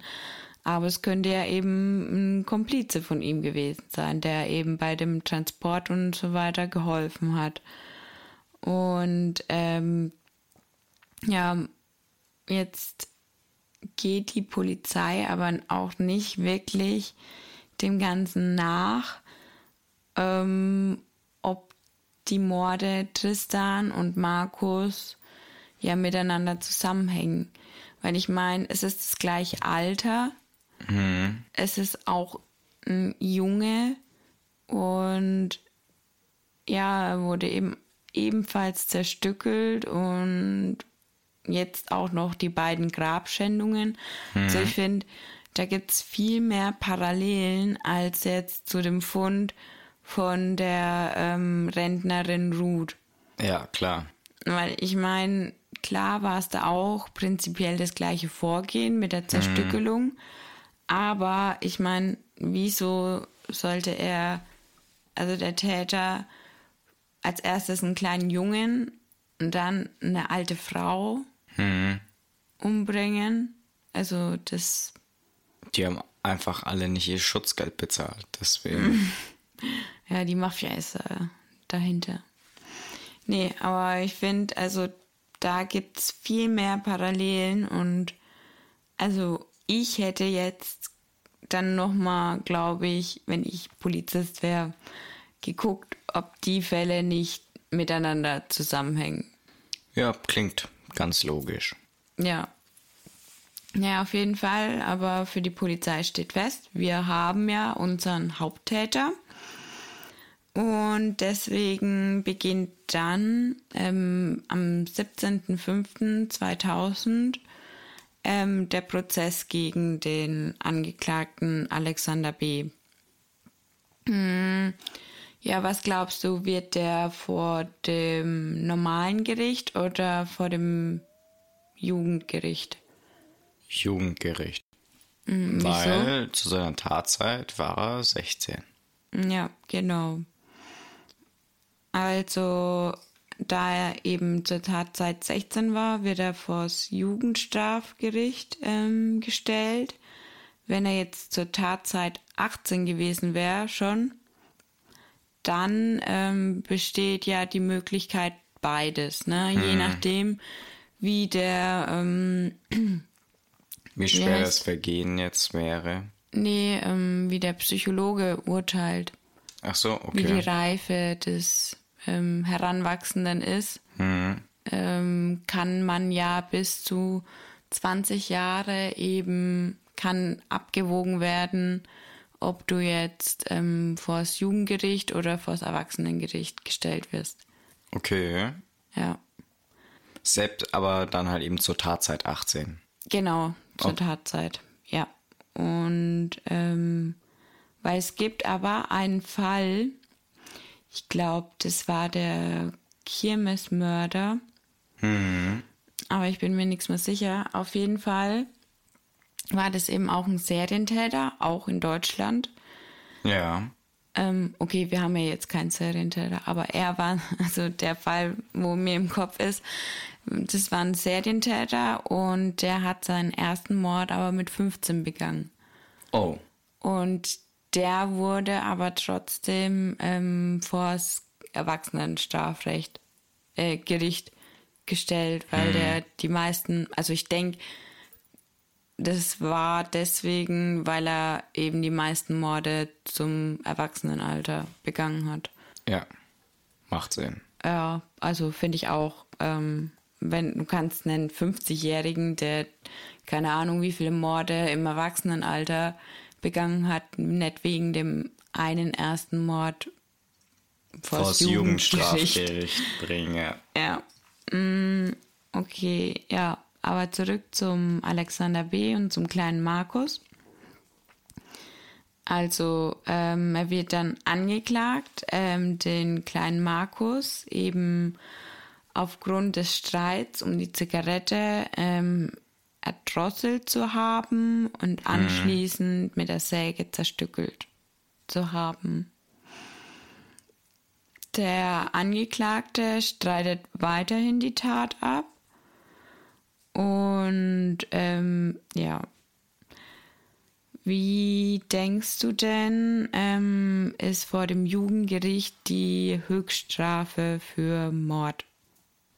Aber es könnte ja eben ein Komplize von ihm gewesen sein, der eben bei dem Transport und so weiter geholfen hat. Und ähm, ja, jetzt geht die Polizei aber auch nicht wirklich dem Ganzen nach, ähm, ob die Morde Tristan und Markus ja miteinander zusammenhängen. Weil ich meine, es ist das gleiche Alter, mhm. es ist auch ein Junge und ja, er wurde eben ebenfalls zerstückelt und jetzt auch noch die beiden Grabschändungen. Mhm. Also ich finde, da gibt es viel mehr Parallelen als jetzt zu dem Fund von der ähm, Rentnerin Ruth. Ja, klar. Weil ich meine, klar war es da auch prinzipiell das gleiche Vorgehen mit der Zerstückelung. Mhm. Aber ich meine, wieso sollte er, also der Täter, als erstes einen kleinen Jungen und dann eine alte Frau mhm. umbringen? Also das. Die haben einfach alle nicht ihr Schutzgeld bezahlt, deswegen. ja, die Mafia ist äh, dahinter. Nee, aber ich finde, also da gibt es viel mehr Parallelen und also ich hätte jetzt dann nochmal, glaube ich, wenn ich Polizist wäre, geguckt, ob die Fälle nicht miteinander zusammenhängen. Ja, klingt ganz logisch. Ja. Ja, auf jeden Fall, aber für die Polizei steht fest, wir haben ja unseren Haupttäter. Und deswegen beginnt dann ähm, am 17.05.2000 ähm, der Prozess gegen den Angeklagten Alexander B. Hm, ja, was glaubst du, wird der vor dem normalen Gericht oder vor dem Jugendgericht? Jugendgericht. Mhm, Weil zu seiner Tatzeit war er 16. Ja, genau. Also, da er eben zur Tatzeit 16 war, wird er vors Jugendstrafgericht ähm, gestellt. Wenn er jetzt zur Tatzeit 18 gewesen wäre, schon, dann ähm, besteht ja die Möglichkeit beides, ne? Hm. Je nachdem, wie der ähm, wie schwer das Vergehen jetzt wäre. Nee, ähm, wie der Psychologe urteilt. Ach so, okay. Wie die Reife des ähm, Heranwachsenden ist, hm. ähm, kann man ja bis zu 20 Jahre eben kann abgewogen werden, ob du jetzt ähm, vor das Jugendgericht oder vor das Erwachsenengericht gestellt wirst. Okay. Ja. Selbst aber dann halt eben zur Tatzeit 18. Genau, zur oh. Tatzeit, ja. Und ähm, weil es gibt aber einen Fall, ich glaube, das war der Kirmesmörder. Mhm. Aber ich bin mir nichts mehr sicher. Auf jeden Fall war das eben auch ein Serientäter, auch in Deutschland. Ja. Ähm, okay, wir haben ja jetzt keinen Serientäter, aber er war, also der Fall, wo mir im Kopf ist, das war ein Serientäter und der hat seinen ersten Mord aber mit 15 begangen. Oh. Und der wurde aber trotzdem ähm, vor das Erwachsenenstrafrecht, äh, Gericht gestellt, weil hm. der die meisten, also ich denke, das war deswegen, weil er eben die meisten Morde zum Erwachsenenalter begangen hat. Ja, macht Sinn. Ja, also finde ich auch, ähm, wenn du kannst einen 50-Jährigen, der keine Ahnung wie viele Morde im Erwachsenenalter begangen hat, nicht wegen dem einen ersten Mord vor das Jugendstrafgericht bringen. Ja. Mm, okay, ja. Aber zurück zum Alexander B. und zum kleinen Markus. Also ähm, er wird dann angeklagt, ähm, den kleinen Markus eben aufgrund des Streits um die Zigarette ähm, erdrosselt zu haben und anschließend mit der Säge zerstückelt zu haben. Der Angeklagte streitet weiterhin die Tat ab und ähm, ja, wie denkst du denn, ähm, ist vor dem Jugendgericht die Höchststrafe für Mord?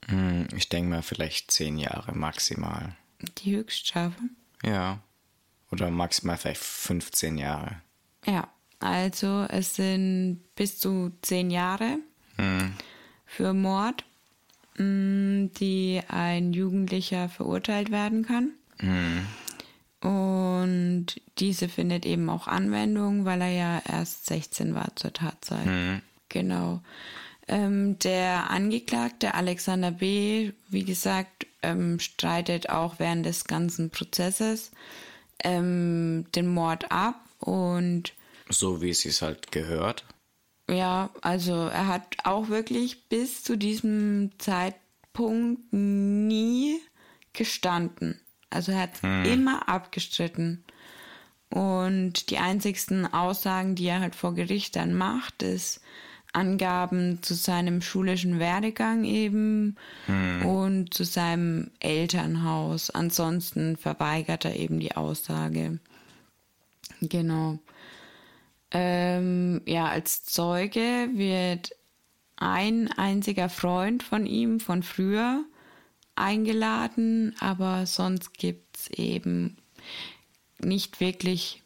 Hm, ich denke mal vielleicht zehn Jahre maximal. Die Höchststrafe? Ja. Oder maximal vielleicht 15 Jahre. Ja, also es sind bis zu zehn Jahre Hm. für Mord, die ein Jugendlicher verurteilt werden kann. Und diese findet eben auch Anwendung, weil er ja erst 16 war zur Tatzeit. Genau. Ähm, der Angeklagte Alexander B., wie gesagt, ähm, streitet auch während des ganzen Prozesses ähm, den Mord ab und So wie es sich halt gehört. Ja, also er hat auch wirklich bis zu diesem Zeitpunkt nie gestanden. Also er hat immer abgestritten. Und die einzigsten Aussagen, die er halt vor Gericht dann macht, ist Angaben zu seinem schulischen Werdegang eben und zu seinem Elternhaus. Ansonsten verweigert er eben die Aussage. Genau. Ähm, ja, als Zeuge wird ein einziger Freund von ihm von früher eingeladen, aber sonst gibt es eben nicht wirklich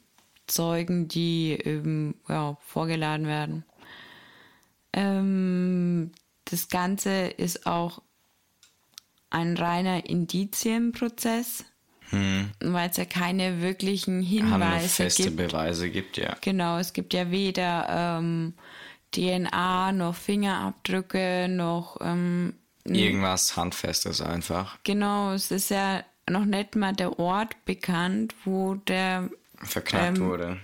Zeugen, die eben ja, vorgeladen werden. Ähm, das Ganze ist auch ein reiner Indizienprozess, weil es ja keine wirklichen Hinweise feste gibt. Beweise gibt, ja. Genau, es gibt ja weder ähm, DNA noch Fingerabdrücke noch ähm, Irgendwas Handfestes einfach. genau, es ist ja noch nicht mal der Ort bekannt, wo der Verknackt Ähm. wurde.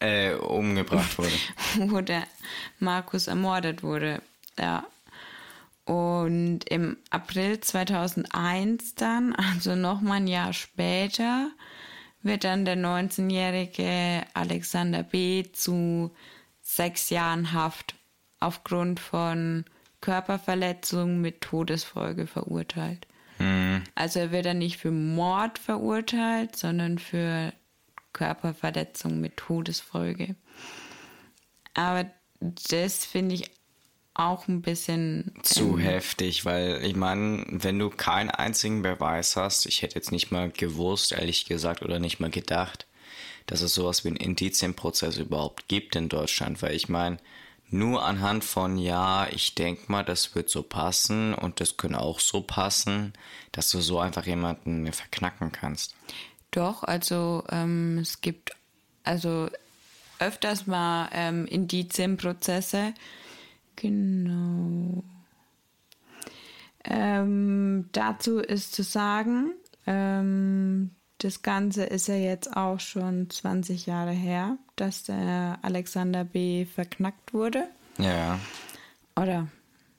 Äh, umgebracht wurde. wo der Markus ermordet wurde. Ja. Und im April 2001 dann, also noch mal ein Jahr später, wird dann der 19-jährige Alexander B. zu sechs Jahren Haft aufgrund von Körperverletzung mit Todesfolge verurteilt. Also er wird dann nicht für Mord verurteilt, sondern für Körperverletzung mit Todesfolge. Aber das finde ich auch ein bisschen Zu heftig, weil ich meine, wenn du keinen einzigen Beweis hast, ich hätte jetzt nicht mal gewusst, ehrlich gesagt, oder nicht mal gedacht, dass es sowas wie einen Indizienprozess überhaupt gibt in Deutschland, weil ich meine, nur anhand von, ja, ich denke mal, das wird so passen und das könnte auch so passen, dass du so einfach jemanden verknacken kannst. Doch, also ähm, es gibt also öfters mal ähm, Indizienprozesse. Genau. Ähm, dazu ist zu sagen, ähm, das Ganze ist ja jetzt auch schon 20 Jahre her, dass der Alexander B. verknackt wurde. Ja, Oder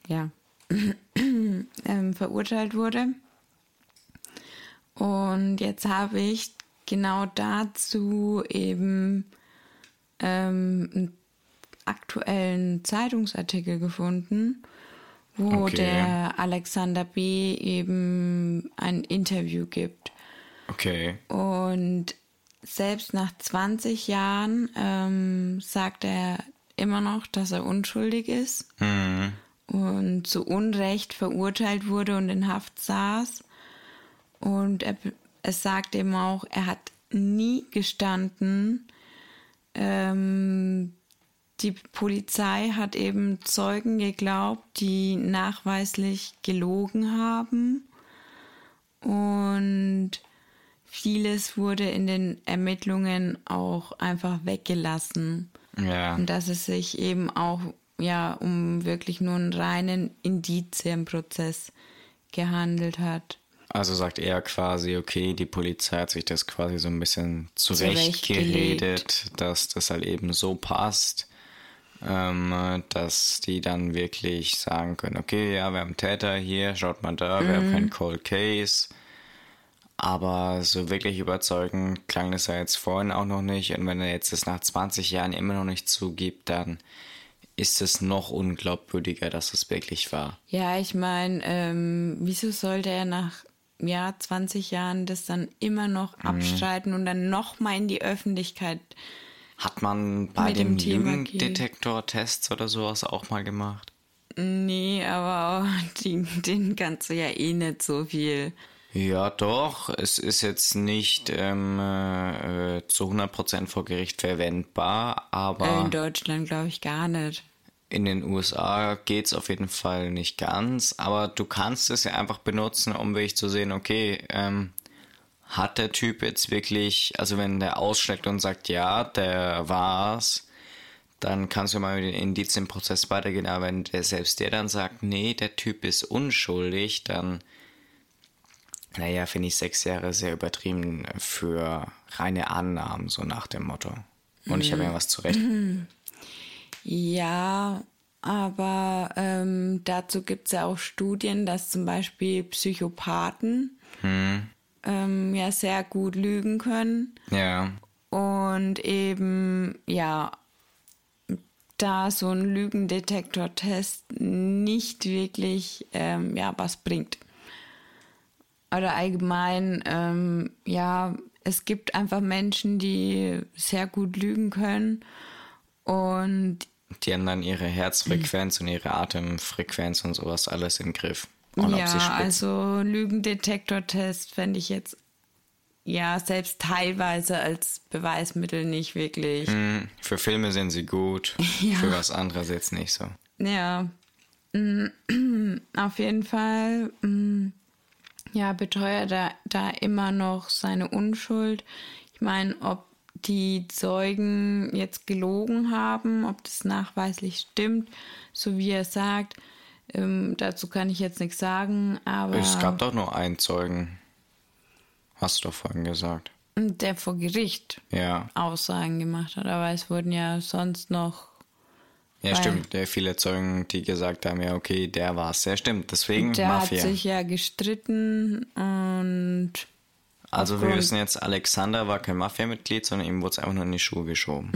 ja, ähm, verurteilt wurde. Und jetzt habe ich genau dazu eben ähm, aktuellen Zeitungsartikel gefunden, wo Okay. der Alexander B. eben ein Interview gibt. okay. Und selbst nach 20 Jahren ähm, sagt er immer noch, dass er unschuldig ist Mhm. und zu Unrecht verurteilt wurde und in Haft saß. Und er, es sagt eben auch, er hat nie gestanden. Ähm, die Polizei hat eben Zeugen geglaubt, die nachweislich gelogen haben. Und vieles wurde in den Ermittlungen auch einfach weggelassen. Ja. Und dass es sich eben auch ja um wirklich nur einen reinen Indizienprozess gehandelt hat. Also sagt er quasi, okay, die Polizei hat sich das quasi so ein bisschen zurechtgeredet, Zurechtgelegt. dass das halt eben so passt, ähm, dass die dann wirklich sagen können, okay, ja, wir haben einen Täter hier, schaut mal da, wir haben keinen Cold Case. Aber so wirklich überzeugend klang das ja jetzt vorhin auch noch nicht. Und wenn er jetzt das nach 20 Jahren immer noch nicht zugibt, dann ist es noch unglaubwürdiger, dass es wirklich war. Ja, ich meine, ähm, wieso sollte er nach ja, 20 Jahren das dann immer noch Mhm. abstreiten und dann nochmal in die Öffentlichkeit? Hat man bei dem dem Lügendetektor-Tests oder sowas auch mal gemacht? Nee, aber die, den kannst du ja eh nicht so viel. Ja, doch. Es ist jetzt nicht ähm, äh, zu 100% vor Gericht verwendbar, aber Äh, in Deutschland glaube ich gar nicht. in den USA geht's auf jeden Fall nicht ganz. Aber du kannst es ja einfach benutzen, um wirklich zu sehen, okay, ähm, hat der Typ jetzt wirklich, also wenn der ausschlägt und sagt, ja, der war's, dann kannst du mal mit den Indizienprozess weitergehen. Aber wenn der selbst der dann sagt, nee, der Typ ist unschuldig, dann, naja, finde ich sechs Jahre sehr übertrieben für reine Annahmen, so nach dem Motto. Und ich habe ja was zurecht. Ja, aber ähm, dazu gibt es ja auch Studien, dass zum Beispiel Psychopathen ähm, ja sehr gut lügen können Ja, und eben ja da so ein Lügendetektor-Test nicht wirklich ähm, ja was bringt. Oder allgemein, ähm, ja, es gibt einfach Menschen, die sehr gut lügen können und Die haben dann ihre Herzfrequenz und ihre Atemfrequenz und sowas alles im Griff. Und ja, also Lügendetektor-Test fände ich jetzt ja selbst teilweise als Beweismittel nicht wirklich. Hm, Für Filme sind sie gut, Ja. für was anderes jetzt nicht so. Ja, mm, auf jeden Fall, mm, ja, beteuert er da immer noch seine Unschuld. Ich meine, ob die Zeugen jetzt gelogen haben, ob das nachweislich stimmt, so wie er sagt, ähm, dazu kann ich jetzt nichts sagen, aber Es gab doch nur einen Zeugen. Hast du doch vorhin gesagt. der vor Gericht Ja, Aussagen gemacht hat, aber es wurden ja sonst noch ja stimmt. Ja, viele Zeugen, die gesagt haben, ja okay, der war's. Ja stimmt, deswegen Der Mafia. hat sich ja gestritten und also wir wissen jetzt, Alexander war kein Mafia-Mitglied, sondern ihm wurde es einfach nur in die Schuhe geschoben.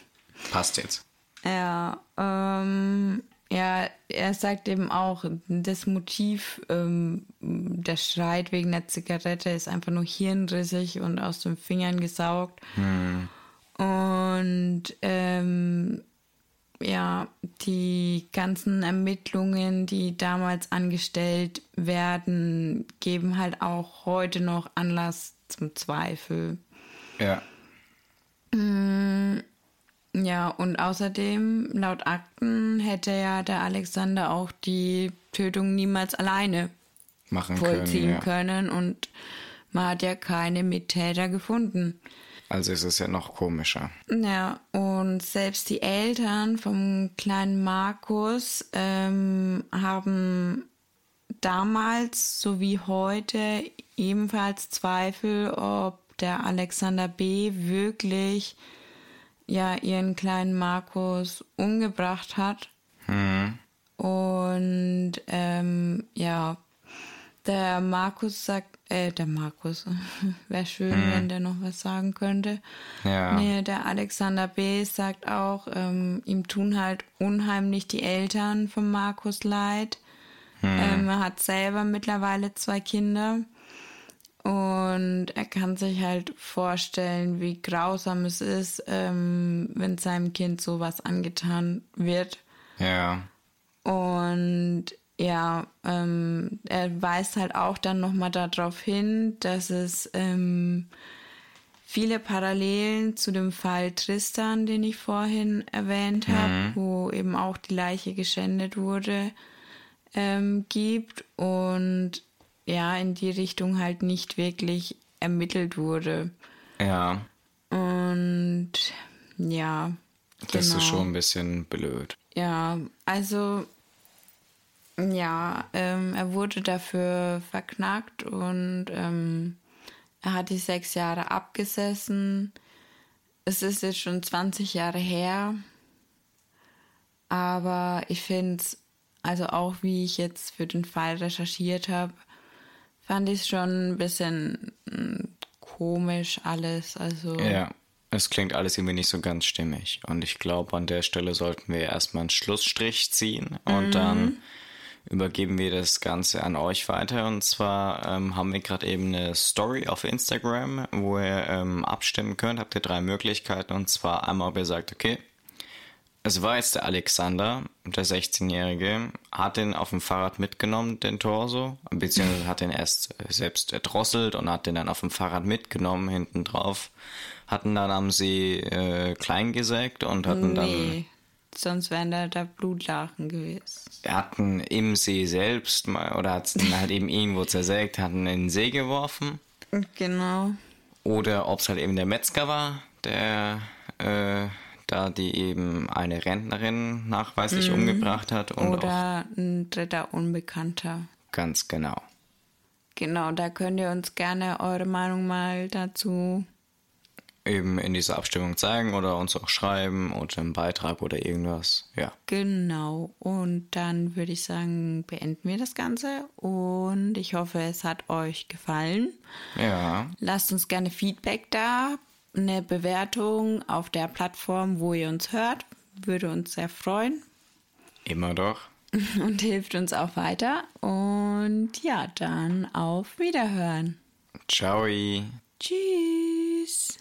Passt jetzt. ja, ähm, ja, er sagt eben auch, das Motiv, ähm, der Streit wegen der Zigarette ist einfach nur hirnrissig und aus den Fingern gesaugt. Und ähm, ja, die ganzen Ermittlungen, die damals angestellt werden, geben halt auch heute noch Anlass zum Zweifel. Ja. Ja, und außerdem, laut Akten, hätte ja der Alexander auch die Tötung niemals alleine Machen vollziehen können. Ja. können und man hat ja keine Mittäter gefunden. Also ist es ja noch komischer. Ja, und selbst die Eltern vom kleinen Markus ähm, haben damals sowie heute ebenfalls Zweifel, ob der Alexander B. wirklich ja ihren kleinen Markus umgebracht hat. Und ähm, ja, der Markus sagt, äh, der Markus, wäre schön, wenn der noch was sagen könnte. Ja. Nee, der Alexander B. sagt auch, ähm, ihm tun halt unheimlich die Eltern von Markus leid. Ähm, er hat selber mittlerweile zwei Kinder. Und er kann sich halt vorstellen, wie grausam es ist, ähm, wenn seinem Kind sowas angetan wird. Ja. Und ja, ähm, er weist halt auch dann nochmal darauf hin, dass es ähm, viele Parallelen zu dem Fall Tristan, den ich vorhin erwähnt habe, wo eben auch die Leiche geschändet wurde, ähm, gibt und ja, in die Richtung halt nicht wirklich ermittelt wurde. Ja. Und ja, Das genau. ist schon ein bisschen blöd. Ja, also ja, ähm, er wurde dafür verknackt und ähm, er hat die sechs Jahre abgesessen. Es ist jetzt schon 20 Jahre her. Aber ich finde es, also auch wie ich jetzt für den Fall recherchiert habe, fand ich schon ein bisschen mm, komisch alles. Also Ja, es klingt alles irgendwie nicht so ganz stimmig. Und ich glaube, an der Stelle sollten wir erstmal einen Schlussstrich ziehen und dann übergeben wir das Ganze an euch weiter. Und zwar ähm, haben wir gerade eben eine Story auf Instagram, wo ihr ähm, abstimmen könnt. Habt ihr drei Möglichkeiten. Und zwar einmal, ob ihr sagt, okay, es war jetzt der Alexander, der 16-Jährige, hat den auf dem Fahrrad mitgenommen, den Torso, beziehungsweise hat den erst äh, selbst erdrosselt und hat den dann auf dem Fahrrad mitgenommen, hinten drauf, hatten dann am See äh, klein gesägt und hatten dann, nee, sonst wären da, da Blutlachen gewesen. hatten im See selbst mal, oder hat es dann halt eben irgendwo zersägt, hatten in den See geworfen. Genau. Oder ob es halt eben der Metzger war, der äh, da die eben eine Rentnerin nachweislich umgebracht hat und auch Oder ein dritter Unbekannter. ganz genau. Genau, da könnt ihr uns gerne eure Meinung mal dazu. eben in dieser Abstimmung zeigen oder uns auch schreiben oder einen Beitrag oder irgendwas. Ja. Genau. Und dann würde ich sagen, beenden wir das Ganze. Und ich hoffe, es hat euch gefallen. Ja. Lasst uns gerne Feedback da. Eine Bewertung auf der Plattform, wo ihr uns hört. Würde uns sehr freuen Immer doch. und hilft uns auch weiter. Und ja, dann auf Wiederhören. Ciao. Tschüss.